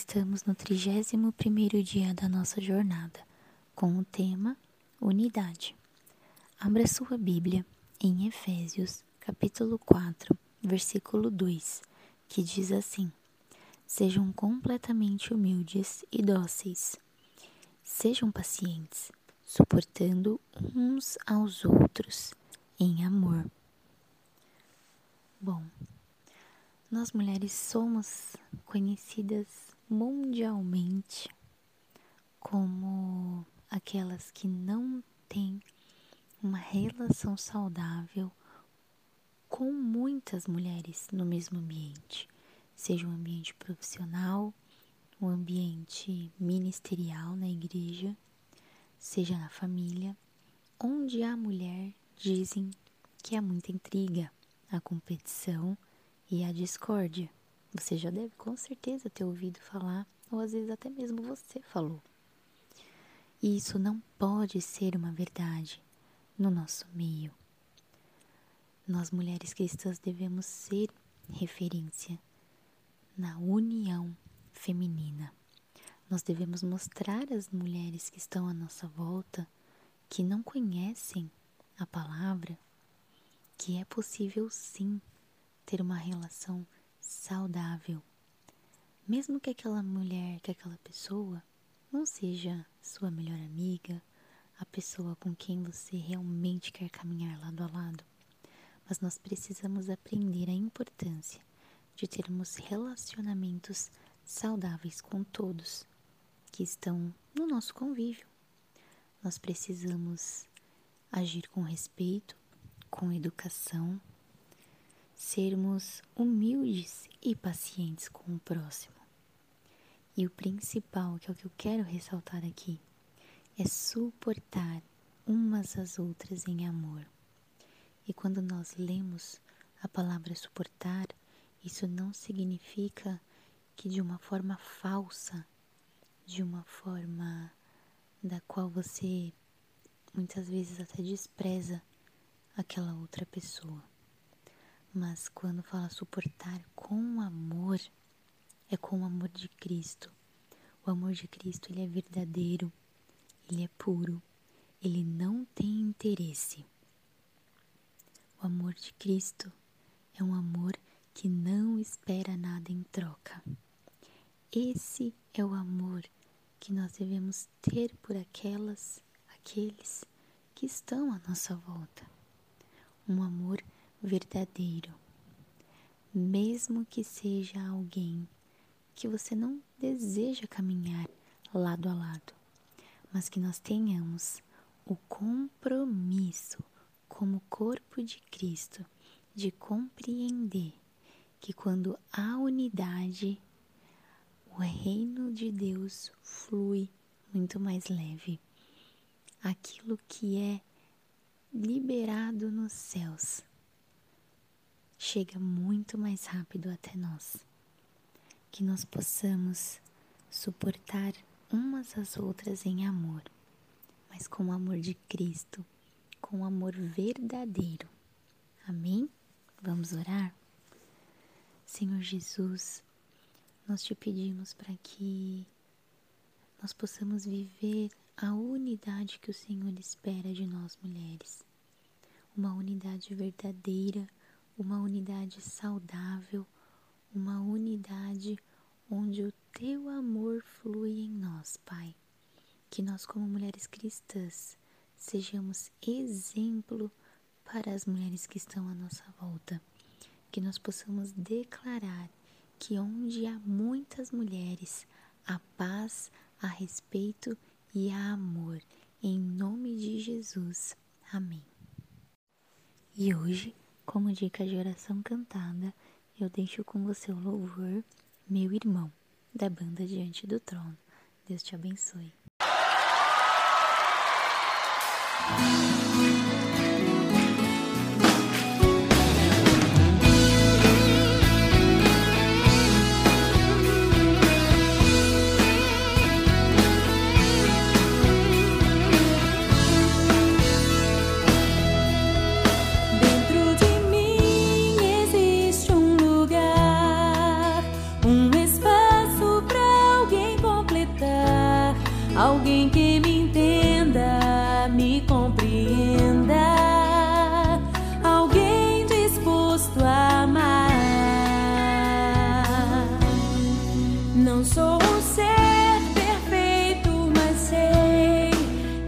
Estamos no 31º dia da nossa jornada, com o tema Unidade. Abra sua Bíblia em Efésios, capítulo 4, versículo 2, que diz assim: Sejam completamente humildes e dóceis. Sejam pacientes, suportando uns aos outros em amor. Bom, nós mulheres somos conhecidas mundialmente como aquelas que não têm uma relação saudável com muitas mulheres no mesmo ambiente, seja um ambiente profissional, um ambiente ministerial na igreja, seja na família, onde a mulher dizem que há muita intriga, a competição e a discórdia. Você já deve com certeza ter ouvido falar, ou às vezes até mesmo você falou. E isso não pode ser uma verdade no nosso meio. Nós, mulheres cristãs, devemos ser referência na união feminina. Nós devemos mostrar às mulheres que estão à nossa volta, que não conhecem a palavra, que é possível sim ter uma relação saudável. Mesmo que aquela mulher, que aquela pessoa não seja sua melhor amiga, a pessoa com quem você realmente quer caminhar lado a lado. Mas nós precisamos aprender a importância de termos relacionamentos saudáveis com todos que estão no nosso convívio. Nós precisamos agir com respeito, com educação, sermos humildes e pacientes com o próximo. E o principal, que é o que eu quero ressaltar aqui, é suportar umas às outras em amor. E quando nós lemos a palavra suportar, isso não significa que de uma forma falsa, de uma forma da qual você muitas vezes até despreza aquela outra pessoa. Mas quando fala suportar com amor, é com o amor de Cristo. O amor de Cristo ele é verdadeiro, ele é puro, ele não tem interesse. O amor de Cristo é um amor que não espera nada em troca. Esse é o amor que nós devemos ter por aquelas, aqueles que estão à nossa volta um amor verdadeiro, mesmo que seja alguém que você não deseja caminhar lado a lado, mas que nós tenhamos o compromisso como corpo de Cristo de compreender que quando há unidade, o reino de Deus flui muito mais leve. Aquilo que é liberado nos céus chega muito mais rápido até nós. Que nós possamos suportar umas às outras em amor, mas com o amor de Cristo, com o amor verdadeiro. Amém? Vamos orar? Senhor Jesus, nós te pedimos para que nós possamos viver a unidade que o Senhor espera de nós mulheres. Uma unidade verdadeira, uma unidade saudável, uma unidade onde o teu amor flui em nós, Pai. Que nós, como mulheres cristãs, sejamos exemplo para as mulheres que estão à nossa volta. Que nós possamos declarar que onde há muitas mulheres, há paz, há respeito e há amor. Em nome de Jesus. Amém. E hoje, como dica de oração cantada, eu deixo com você o louvor Meu Irmão, da banda Diante do Trono. Deus te abençoe. alguém que me entenda, me compreenda, alguém disposto a amar. Não sou um ser perfeito, mas sei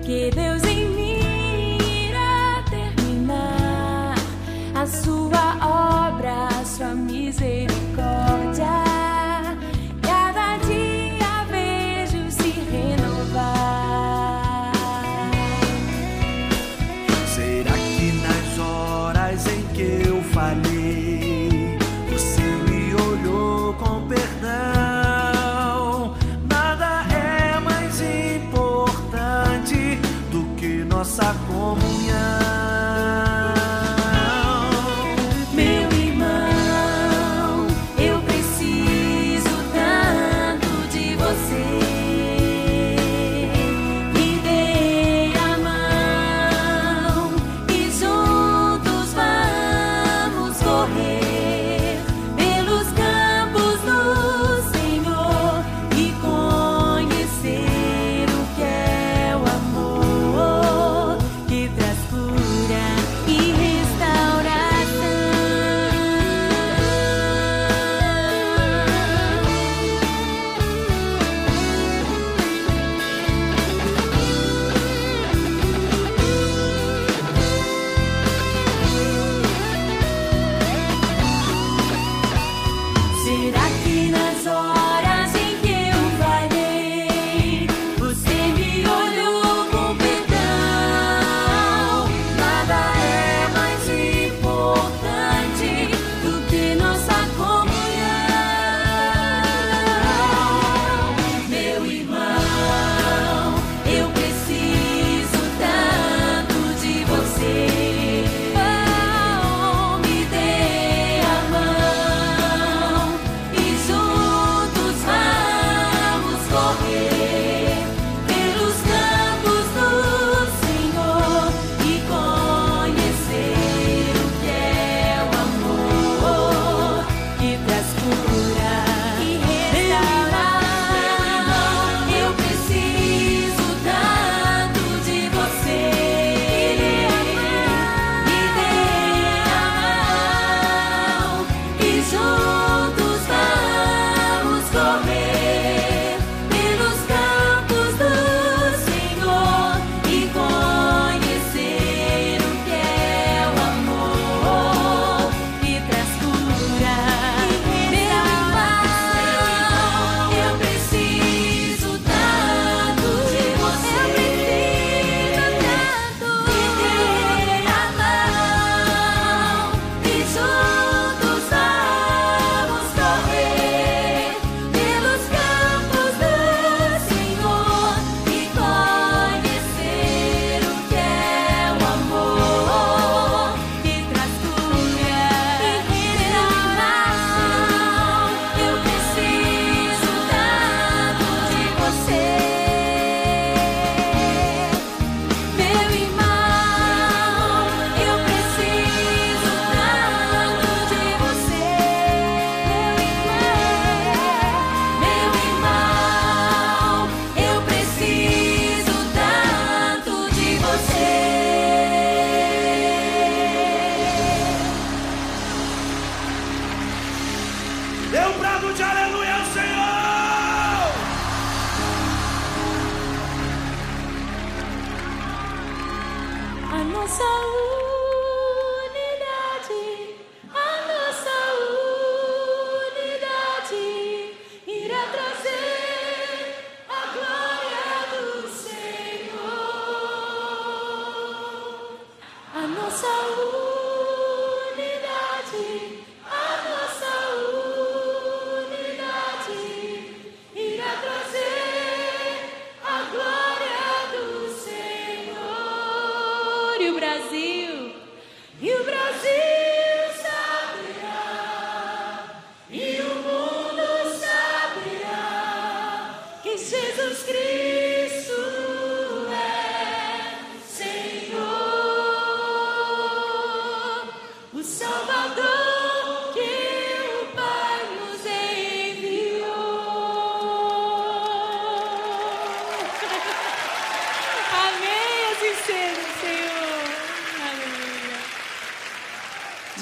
que Deus em mim irá terminar a sua. Rio Brasil! o Brasil!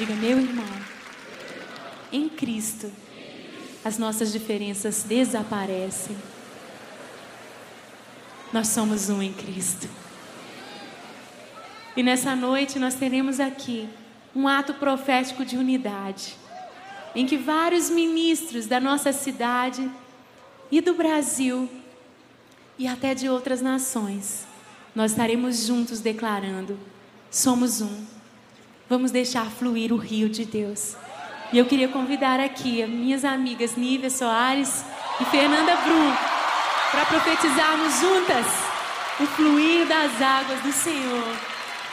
Diga, meu irmão, em Cristo, as nossas diferenças desaparecem. Nós somos um em Cristo. E nessa noite nós teremos aqui um ato profético de unidade, em que vários ministros da nossa cidade e do Brasil e até de outras nações, nós estaremos juntos declarando: somos um. Vamos deixar fluir o rio de Deus. E eu queria convidar aqui as minhas amigas Nívia Soares e Fernanda Brum para profetizarmos juntas o fluir das águas do Senhor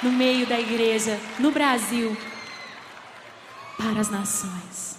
no meio da igreja, no Brasil, para as nações.